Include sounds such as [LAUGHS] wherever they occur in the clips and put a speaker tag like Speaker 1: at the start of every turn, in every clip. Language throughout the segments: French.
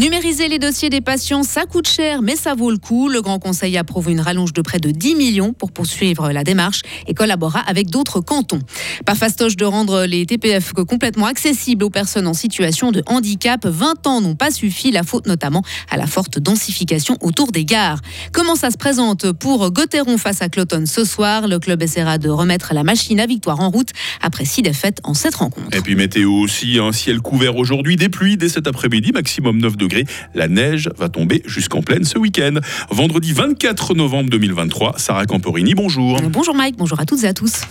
Speaker 1: Numériser les dossiers des patients, ça coûte cher, mais ça vaut le coup. Le Grand Conseil approuve une rallonge de près de 10 millions pour poursuivre la démarche et collaborera avec d'autres cantons. Pas fastoche de rendre les TPF complètement accessibles aux personnes en situation de handicap. 20 ans n'ont pas suffi, la faute notamment à la forte densification autour des gares. Comment ça se présente pour Gauthieron face à Cloton ce soir? Le club essaiera de remettre la machine à victoire en route après six défaites en cette rencontre.
Speaker 2: Et puis météo aussi, un ciel couvert aujourd'hui, des pluies dès cet après-midi, maximum 9 degrés. La neige va tomber jusqu'en pleine ce week-end. Vendredi 24 novembre 2023, Sarah Camporini, bonjour.
Speaker 1: Bonjour Mike, bonjour à toutes et à tous.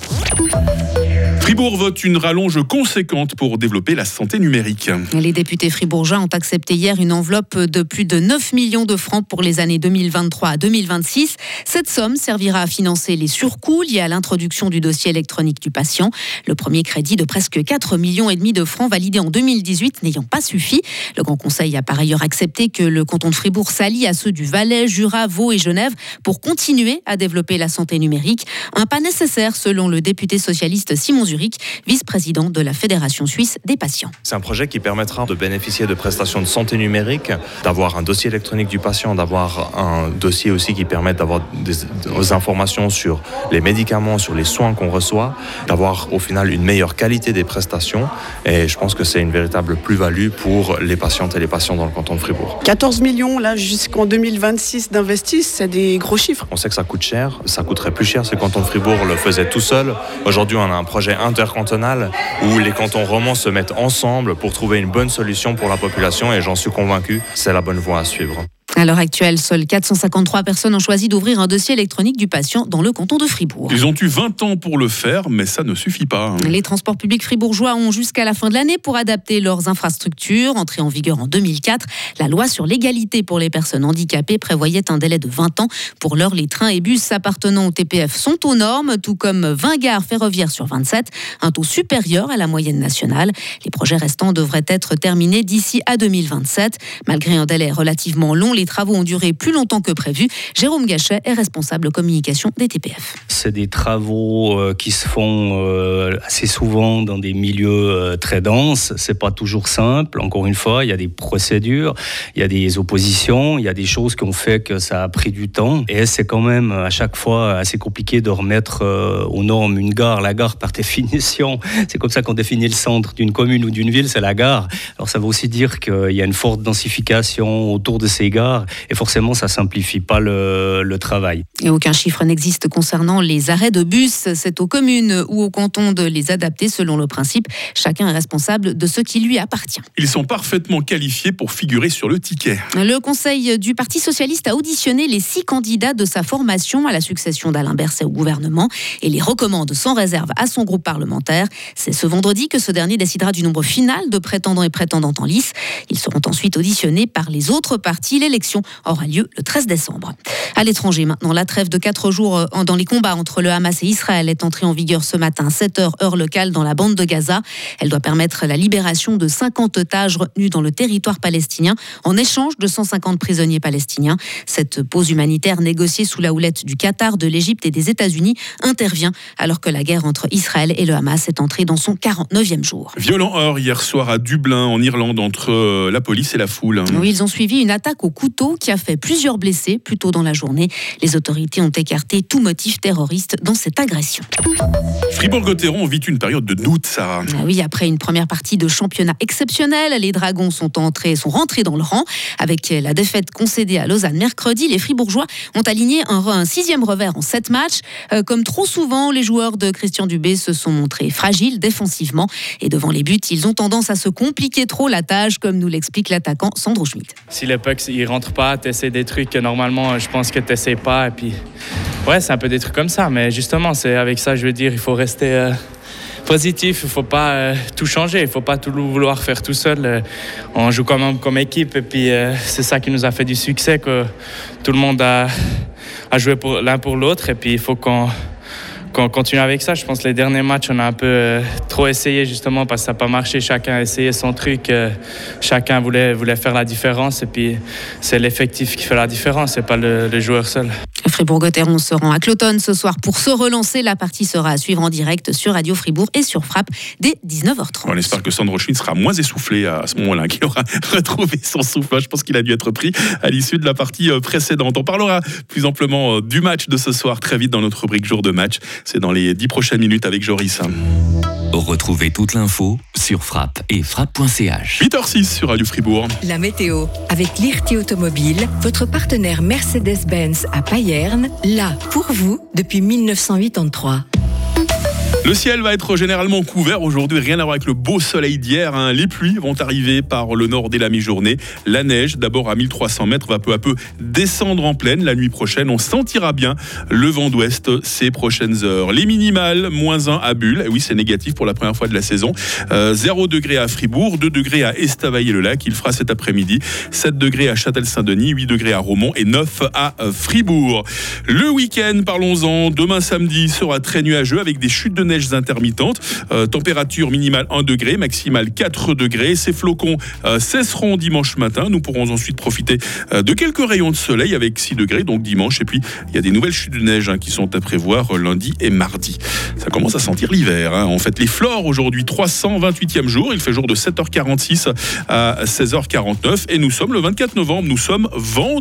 Speaker 2: Fribourg vote une rallonge conséquente pour développer la santé numérique.
Speaker 1: Les députés fribourgeois ont accepté hier une enveloppe de plus de 9 millions de francs pour les années 2023 à 2026. Cette somme servira à financer les surcoûts liés à l'introduction du dossier électronique du patient. Le premier crédit de presque 4 millions et demi de francs validé en 2018 n'ayant pas suffi. Le Grand Conseil a par ailleurs accepté que le canton de Fribourg s'allie à ceux du Valais, Jura, Vaud et Genève pour continuer à développer la santé numérique. Un pas nécessaire selon le député socialiste Simon Zurich vice-président de la Fédération suisse des patients.
Speaker 3: C'est un projet qui permettra de bénéficier de prestations de santé numérique, d'avoir un dossier électronique du patient, d'avoir un dossier aussi qui permet d'avoir des, informations sur les médicaments, sur les soins qu'on reçoit, d'avoir au final une meilleure qualité des prestations. Et je pense que c'est une véritable plus-value pour les patientes et les patients dans le canton de Fribourg.
Speaker 4: 14 millions là jusqu'en 2026 d'investis, c'est des gros chiffres.
Speaker 3: On sait que ça coûte cher, ça coûterait plus cher si le canton de Fribourg le faisait tout seul. Aujourd'hui, on a un projet intercantonal où les cantons romans se mettent ensemble pour trouver une bonne solution pour la population et j'en suis convaincu, c'est la bonne voie à suivre.
Speaker 1: À l'heure actuelle, seules 453 personnes ont choisi d'ouvrir un dossier électronique du patient dans le canton de Fribourg.
Speaker 2: Ils ont eu 20 ans pour le faire, mais ça ne suffit pas. Hein.
Speaker 1: Les transports publics fribourgeois ont jusqu'à la fin de l'année pour adapter leurs infrastructures. Entrée en vigueur en 2004, la loi sur l'égalité pour les personnes handicapées prévoyait un délai de 20 ans. Pour l'heure, les trains et bus appartenant au TPF sont aux normes, tout comme 20 gares ferroviaires sur 27, un taux supérieur à la moyenne nationale. Les projets restants devraient être terminés d'ici à 2027. Malgré un délai relativement long, les travaux ont duré plus longtemps que prévu. Jérôme Gachet est responsable communication des TPF.
Speaker 5: C'est des travaux euh, qui se font euh, assez souvent dans des milieux euh, très denses. C'est pas toujours simple. Encore une fois, il y a des procédures, il y a des oppositions, il y a des choses qui ont fait que ça a pris du temps. Et c'est quand même à chaque fois assez compliqué de remettre aux normes une gare. La gare, par [LAUGHS] définition, c'est comme ça qu'on définit le centre d'une commune ou d'une ville, c'est la gare. Alors ça veut aussi dire qu'il y a une forte densification autour de ces gares et forcément ça simplifie pas le, travail.
Speaker 1: Et aucun chiffre n'existe concernant les arrêts de bus. C'est aux communes ou au canton de les adapter selon le principe chacun est responsable de ce qui lui appartient.
Speaker 2: Ils sont parfaitement qualifiés pour figurer sur le ticket.
Speaker 1: Le Conseil du Parti socialiste a auditionné les six candidats de sa formation à la succession d'Alain Berset au gouvernement et les recommande sans réserve à son groupe parlementaire. C'est ce vendredi que ce dernier décidera du nombre final de prétendants et prétendantes en lice. Ils seront ensuite auditionnés par les autres partis. Aura lieu le 13 décembre. À l'étranger maintenant, la trêve de 4 jours euh, dans les combats entre le Hamas et Israël est entrée en vigueur ce matin, 7h heure locale dans la bande de Gaza. Elle doit permettre la libération de 50 otages retenus dans le territoire palestinien en échange de 150 prisonniers palestiniens. Cette pause humanitaire négociée sous la houlette du Qatar, de l'Égypte et des États-Unis intervient alors que la guerre entre Israël et le Hamas est entrée dans son 49e jour.
Speaker 2: Violent heure hier soir à Dublin, en Irlande, entre euh, la police et la foule.
Speaker 1: Oui, ils ont suivi une attaque au couteau qui a fait plusieurs blessés plus tôt dans la journée. Les autorités ont écarté tout motif terroriste dans cette agression.
Speaker 2: Fribourg-Gotteron vit une période de doute, Sarah.
Speaker 1: Ah oui, après une première partie de championnat exceptionnelle, les Dragons sont entrés, sont rentrés dans le rang. Avec la défaite concédée à Lausanne mercredi, les Fribourgeois ont aligné un, sixième revers en sept matchs. Euh, comme trop souvent, les joueurs de Christian Dubé se sont montrés fragiles défensivement et devant les buts, ils ont tendance à se compliquer trop la tâche, comme nous l'explique l'attaquant Sandro Schmidt.
Speaker 6: Si les pucks ils rentrent pas, tu essaies des trucs que normalement je pense que tu n'essaies pas. Et puis, ouais, c'est un peu des trucs comme ça. Mais justement, c'est avec ça, je veux dire, il faut rester euh, positif. Il faut pas euh, tout changer. Il faut pas tout vouloir faire tout seul. Euh, on joue quand même comme équipe. Et puis, c'est ça qui nous a fait du succès, que tout le monde a, a joué l'un pour l'autre. Et puis, il faut qu'on qu'on continue avec ça. Je pense que les derniers matchs, on a un peu trop essayé justement parce que ça n'a pas marché. Chacun a essayé son truc. chacun voulait, voulait faire la différence. Et puis, c'est l'effectif qui fait la différence, c'est pas le, le joueur seul.
Speaker 1: Fribourg-Gotteron se rend à Cloton ce soir pour se relancer. La partie sera à suivre en direct sur Radio Fribourg et sur Frappe dès 19h30.
Speaker 2: On espère que Sandro Schmidt sera moins essoufflé à ce moment-là, qu'il aura [LAUGHS] retrouvé son souffle. Je pense qu'il a dû être pris à l'issue de la partie euh, précédente. On parlera plus amplement euh, du match de ce soir très vite dans notre rubrique jour de match. C'est dans les 10 prochaines minutes avec Joris.
Speaker 7: Retrouvez toute l'info sur frappe et frappe.ch.
Speaker 2: 8h06 sur Radio Fribourg.
Speaker 8: La météo avec l'IRT Automobile, votre partenaire Mercedes-Benz à Payerne, là pour vous depuis 1983.
Speaker 2: Le ciel va être généralement couvert aujourd'hui, rien à voir avec le beau soleil d'hier. Hein. Les pluies vont arriver par le nord dès la mi-journée. La neige, d'abord à 1300 mètres, va peu à peu descendre en pleine la nuit prochaine. On sentira bien le vent d'ouest ces prochaines heures. Les minimales, moins 1 à Bulle. oui, c'est négatif pour la première fois de la saison. 0 euh, degré à Fribourg, 2 degrés à Estavayer-le-Lac. Il fera cet après-midi. 7 degrés à Châtel-Saint-Denis, 8 degrés à Romont et 9 à Fribourg. Le week-end, parlons-en. Demain samedi sera très nuageux avec des chutes de neiges intermittentes. Euh, température minimale 1 degré, maximale 4 degrés. Ces flocons euh, cesseront dimanche matin. Nous pourrons ensuite profiter euh, de quelques rayons de soleil avec 6 degrés, donc dimanche. Et puis, il y a des nouvelles chutes de neige hein, qui sont à prévoir lundi et mardi. Ça commence à sentir l'hiver. Hein. En fait, les flores aujourd'hui, 328e jour. Il fait jour de 7h46 à 16h49. Et nous sommes le 24 novembre. Nous sommes vendredi.